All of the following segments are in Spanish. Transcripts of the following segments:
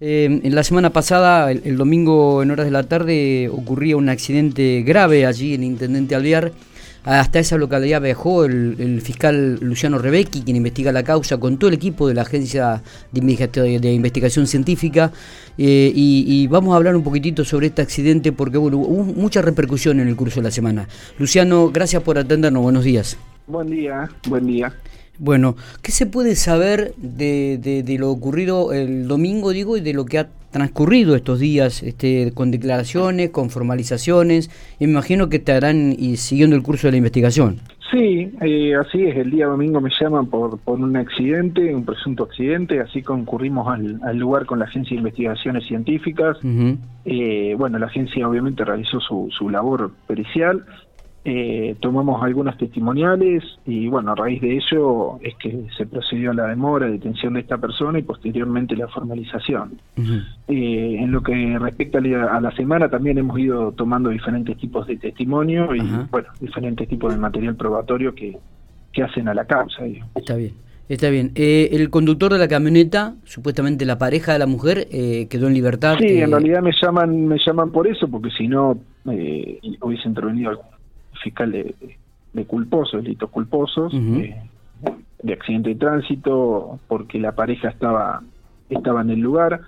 Eh, en la semana pasada, el, domingo en horas de la tarde, ocurría un accidente grave allí en Intendente Alvear. Hasta esa localidad viajó el, fiscal Luciano Rebecki, quien investiga la causa, con todo el equipo de la Agencia de, Investigación Científica. Eh, y, vamos a hablar un poquitito sobre este accidente porque hubo mucha repercusión en el curso de la semana. Luciano, gracias por atendernos. Buenos días. Buen día, buen día. Bueno, ¿qué se puede saber de, de, lo ocurrido el domingo, digo, y de lo que ha transcurrido estos días, este, con declaraciones, con formalizaciones? Y me imagino que estarán y siguiendo el curso de la investigación. Sí, eh, así es. El día domingo me llaman por, por un accidente, un presunto accidente. Así concurrimos al, lugar con la Agencia de Investigaciones Científicas. eh, bueno, la agencia obviamente realizó su, su labor pericial eh, tomamos algunas testimoniales y bueno, a raíz de ello es que se procedió a la demora, detención de esta persona y posteriormente la formalización. Eh, en lo que respecta a la semana también hemos ido tomando diferentes tipos de testimonio y bueno, diferentes tipos de material probatorio que, que hacen a la causa. Está bien. Está bien. Eh, el conductor de la camioneta, supuestamente la pareja de la mujer, quedó en libertad. Sí, en realidad me llaman me llaman por eso, porque si no hubiese intervenido algún fiscal de, de culposos, delitos culposos, eh, de accidente de tránsito, porque la pareja estaba, estaba en el lugar.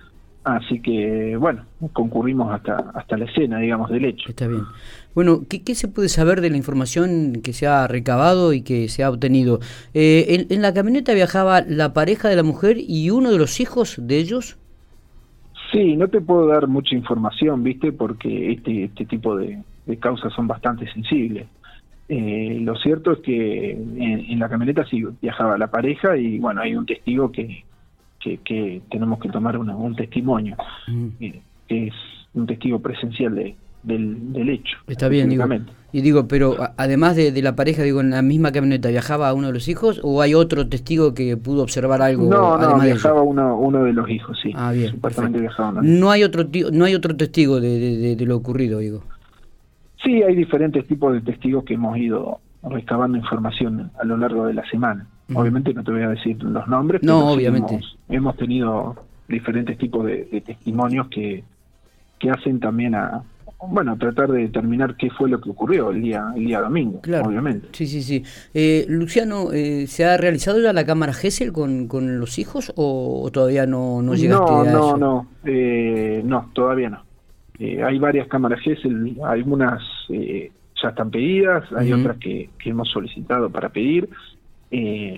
Así que, bueno, concurrimos hasta, hasta la escena, digamos, del hecho. Está bien. Bueno, ¿qué, se puede saber de la información que se ha recabado y que se ha obtenido? Eh, en, la camioneta viajaba la pareja de la mujer y uno de los hijos de ellos? Sí, no te puedo dar mucha información, ¿viste? Porque este, este tipo de, de causas son bastante sensibles. Eh, lo cierto es que en, la camioneta sí viajaba la pareja y bueno, hay un testigo que, que, tenemos que tomar un testimonio, mm. eh, que es un testigo presencial de, del, del hecho. Está bien, digo. Y digo, pero además de, la pareja, digo, en la misma camioneta, ¿viajaba uno de los hijos o hay otro testigo que pudo observar algo? No, no, viajaba uno, uno de los hijos, sí. Ah, bien. Supuestamente viajaba No hay otro, no hay otro testigo de, de lo ocurrido, digo. Sí, hay diferentes tipos de testigos que hemos ido recabando información a lo largo de la semana. Obviamente no te voy a decir los nombres, no, pero obviamente. Hemos, tenido diferentes tipos de, testimonios que, que hacen también a, bueno, tratar de determinar qué fue lo que ocurrió el día el día domingo, claro. obviamente. Sí, sí, sí. Eh, Luciano, eh, ¿se ha realizado ya la cámara Gesell con, con los hijos o, todavía no, no llegaste no, a no, No, no, eh, no, todavía no. Eh, hay varias cámaras GESEL, algunas eh, ya están pedidas, hay otras que, hemos solicitado para pedir,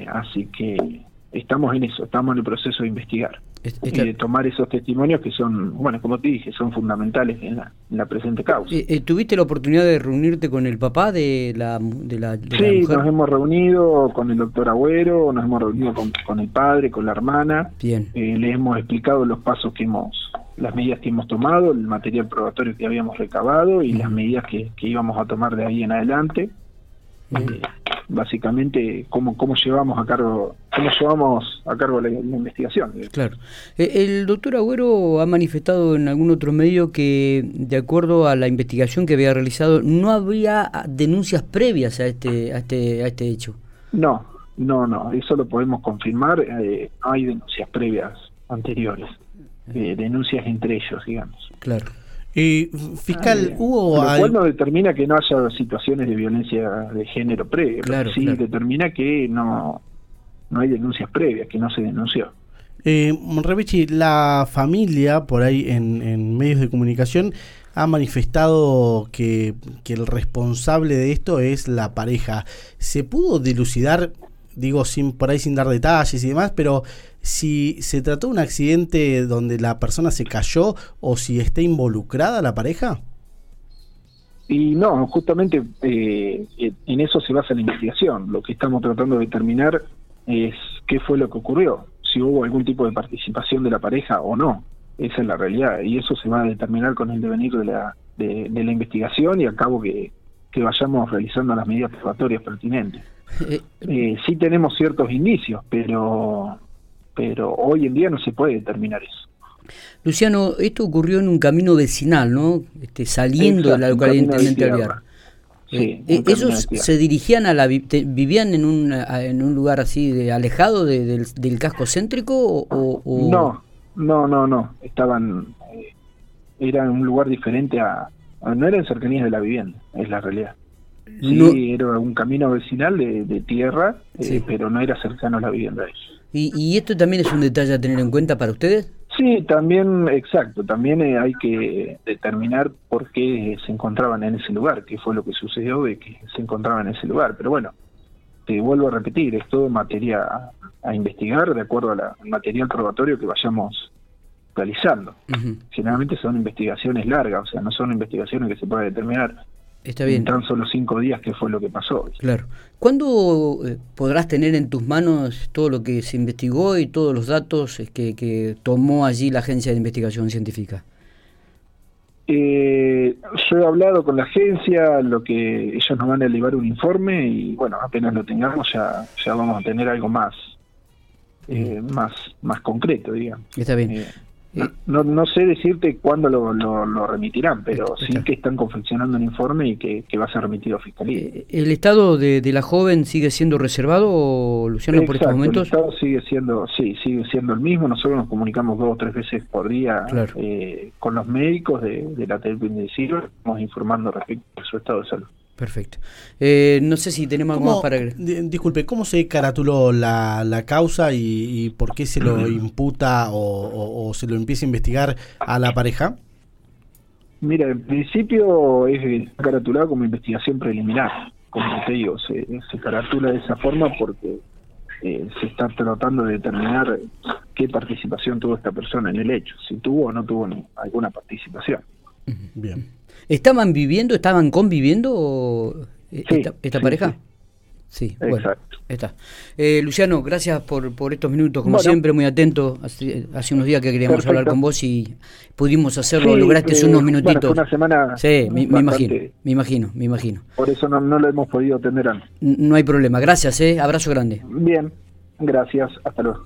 así que estamos en eso, estamos en el proceso de investigar. De tomar esos testimonios que son, bueno, como te dije, son fundamentales en la, presente causa. ¿Tuviste la oportunidad de reunirte con el papá de la, de la, sí, nos hemos reunido con el doctor Agüero, nos hemos reunido con, con el padre, con la hermana. Bien. le hemos explicado los pasos que hemos las medidas que hemos tomado, el material probatorio que habíamos recabado y las medidas que, íbamos a tomar de ahí en adelante. Eh, básicamente cómo, cómo llevamos a cargo cómo llevamos a cargo la, investigación. Claro. Eh, el doctor Agüero ha manifestado en algún otro medio que, de acuerdo a la investigación que había realizado, no había denuncias previas a este, a este, a este hecho. No, no, no, eso lo podemos confirmar. Eh, hay denuncias previas anteriores denuncias entre ellos, digamos. Claro. Eh, fiscal, ah, hubo... Lo cual no determina que no haya situaciones de violencia de género previa, claro, sí determina que no, no hay denuncias previas, que no se denunció. Eh, la familia, por ahí en, en, medios de comunicación, ha manifestado que, que el responsable de esto es la pareja. ¿Se pudo dilucidar digo sin por ahí sin dar detalles y demás, pero si se trató de un accidente donde la persona se cayó o si está involucrada la pareja. Y no, justamente eh, en eso se basa la investigación. Lo que estamos tratando de determinar es qué fue lo que ocurrió, si hubo algún tipo de participación de la pareja o no. Esa es la realidad y eso se va a determinar con el devenir de la, de, la investigación y a cabo que, que vayamos realizando las medidas probatorias pertinentes. Eh, eh, sí tenemos ciertos indicios, pero, pero hoy en día no se puede determinar eso. Luciano, esto ocurrió en un camino vecinal, ¿no? Este, saliendo de la localidad de Sí, eh, ¿Ellos se dirigían a la... vivían en un, en un lugar así de alejado del, casco céntrico o, No, No, no, no. Estaban. Eh, era un lugar diferente a, No era en cercanías de la vivienda, es la realidad. Sí, era un camino vecinal de, tierra, eh, pero no era cercano a la vivienda de ellos. ¿Y, ¿Y esto también es un detalle a tener en cuenta para ustedes? Sí, también, exacto, también eh, hay que determinar por qué se encontraban en ese lugar, qué fue lo que sucedió de que se encontraban en ese lugar. Pero bueno, te vuelvo a repetir, es todo materia a, investigar de acuerdo al material probatorio que vayamos realizando. Generalmente son investigaciones largas, o sea, no son investigaciones que se pueda determinar Está bien. En tan solo cinco días que fue lo que pasó. Claro. ¿Cuándo eh, podrás tener en tus manos todo lo que se investigó y todos los datos que, que tomó allí la Agencia de Investigación Científica? Eh, yo he hablado con la agencia, lo que ellos nos van a elevar un informe y bueno, apenas lo tengamos ya, ya vamos a tener algo más, eh, más, más concreto, digamos. Está bien. Eh, no, no, sé decirte cuándo lo, lo, remitirán, pero sí que están confeccionando un informe y que, va a ser remitido a Fiscalía. Eh, ¿El estado de, la joven sigue siendo reservado, Luciano, por estos momentos? El estado sigue siendo, sí, sigue siendo el mismo. Nosotros nos comunicamos dos o tres veces por día eh, con los médicos de, de la estamos informando respecto a su estado de salud. Perfecto. Eh, no sé si tenemos algo más para agregar. Disculpe, ¿cómo se caratuló la, la causa y, por qué se lo imputa o, se lo empieza a investigar a la pareja? Mira, en principio es caratulado como investigación preliminar, como te digo, se, caratula de esa forma porque eh, se está tratando de determinar qué participación tuvo esta persona en el hecho, si tuvo o no tuvo alguna participación. Bien. ¿Estaban viviendo, estaban conviviendo eh, esta, pareja? Sí, bueno, está. Eh, Luciano, gracias por, por estos minutos, como siempre, muy atento. Hace, unos días que queríamos hablar con vos y pudimos hacerlo, lograste eh, unos minutitos. una semana. Sí, me, imagino, me imagino, me imagino. Por eso no, no lo hemos podido atender antes. No hay problema, gracias, eh, abrazo grande. Bien, gracias, hasta luego.